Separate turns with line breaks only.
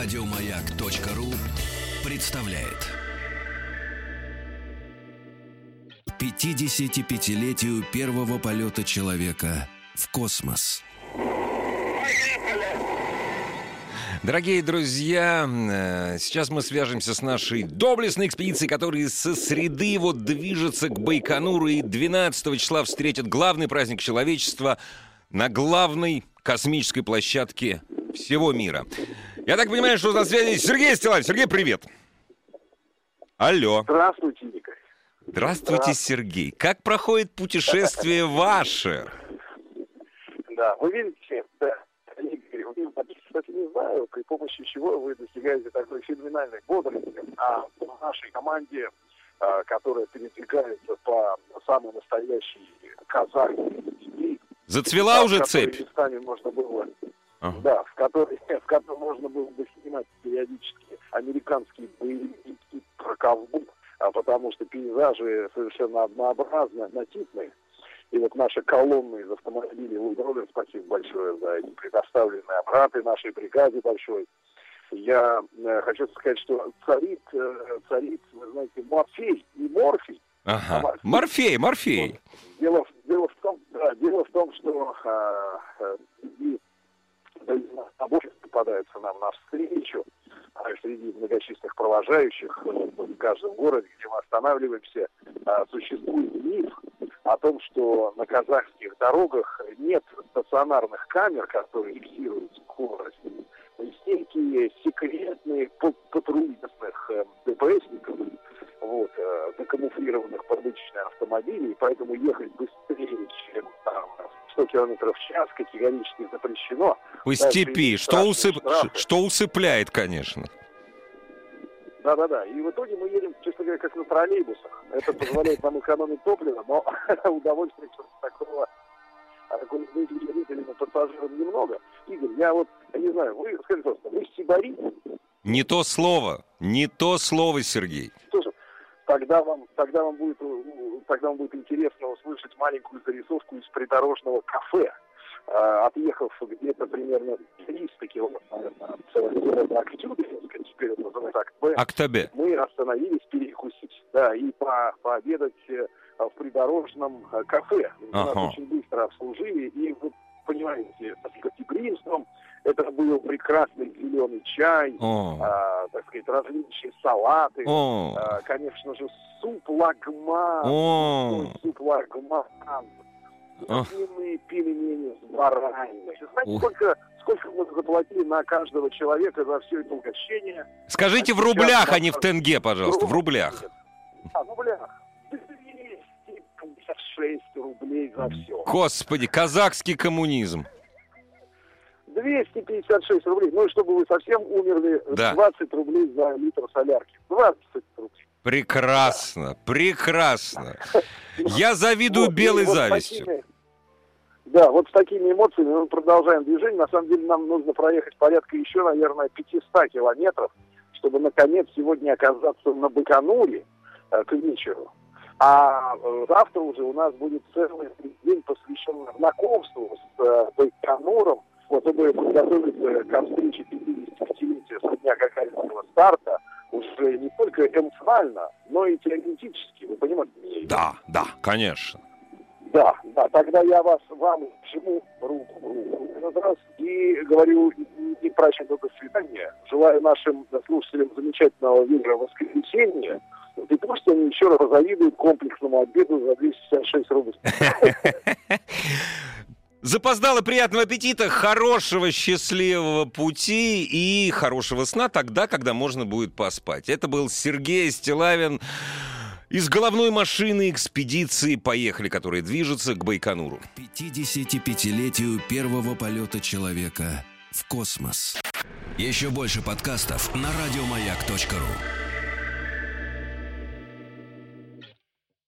Радиомаяк.ру представляет 55-летию первого полета человека в космос.
Дорогие друзья, э, сейчас мы свяжемся с нашей доблестной экспедицией, которая со среды вот движется к Байконуру и 12 числа встретит главный праздник человечества на главной космической площадке всего мира. Я так понимаю, что на связи Сергей Стилавин. Сергей, привет. Алло.
Здравствуйте, Игорь.
Здравствуйте, Сергей. Как проходит путешествие ваше?
Да, вы видите, да, Игорь, вы, кстати, не знаю, при помощи чего вы достигаете такой феноменальной бодрости, а в нашей команде, а, которая передвигается по самой настоящей казахской
Зацвела уже цепь?
можно было,
Ага.
да, в которой, в которой можно было бы снимать периодически американские боевики про ковбой, а потому что пейзажи совершенно однообразны, однотипные. И вот наша колонна из автомобилей Лудровер, спасибо большое за эти предоставленные аппараты нашей бригаде большой. Я э, хочу сказать, что царит, э, царит, вы знаете, Морфей, не Морфий,
Ага. Морфей, Морфей.
Дело, в- дело, в том, да, дело в том, что а, а, среди обоих попадаются нам навстречу, а многочисленных провожающих э, в каждом городе, где мы останавливаемся, а, существует миф о том, что на казахских дорогах нет стационарных камер, которые фиксируют скорость. Есть некие секретные па- патрули местных э, ДПСников, вот, э, закамуфлированных под личные автомобили, и поэтому ехать быстрее, чем там, 100 километров в час категорически запрещено.
По
Дальше
степи. Что, усып...
штрафы.
что усыпляет, конечно.
Да-да-да. И в итоге мы едем, честно говоря, как на троллейбусах. Это позволяет нам экономить топливо, но удовольствия что такого такой зрителям и пассажирам немного. Игорь, я вот, я не знаю, вы скажите, просто, вы сибарит?
Не то слово. Не то слово, Сергей.
Слушай, тогда вам, тогда вам будет, э, тогда вам будет интересно услышать маленькую зарисовку из придорожного кафе. А, Отъехав где-то примерно 300 километров э, города Актюбинска, теперь это называется Актб,
Актабе.
мы остановились перекусить, да, и по- пообедать э, в придорожном э, кафе. Нас
Ага.
очень быстро обслужили, и вы понимаете, с гостеприимством это был прекрасный зеленый чай,
О.
а, так сказать, различные салаты,
О.
а, конечно же, суп лагман,
О.
суп лагман,
О.
длинные пельмени с бараниной. Знаете,
Ух.
сколько, сколько мы заплатили на каждого человека за все это угощение?
Скажите в рублях, а не в тенге, пожалуйста. В рублях.
А, в рублях. 256 рублей за все.
Господи, казахский коммунизм.
256 рублей. Ну и чтобы вы совсем умерли,
Да.
20 рублей за литр солярки. 20 рублей.
Прекрасно, прекрасно. Я завидую белой завистью.
Да, вот с такими эмоциями мы продолжаем движение. На самом деле нам нужно проехать порядка еще, наверное, 500 километров, чтобы наконец сегодня оказаться на Байконуре э, к вечеру. А э, завтра уже у нас будет целый день посвящен знакомству с э, Байконуром, вот, чтобы подготовиться к встрече 55-летия со дня Гагаринского старта уже не только эмоционально, но и теоретически. Вы понимаете?
Да, да, конечно.
Да, да, тогда я вас, вам жму руку, этот раз и говорю не прощай, но до свидания. Желаю нашим слушателям замечательного вечера воскресенья. И пусть они еще раз позавидуют комплексному обеду за 256 рублей.
Запоздало приятного аппетита, хорошего счастливого пути и хорошего сна тогда, когда можно будет поспать. Это был Сергей Стилавин из головной машины экспедиции «Поехали», которая движется к Байконуру.
55-летию первого полета человека в космос. Еще больше подкастов на радиомаяк.ру.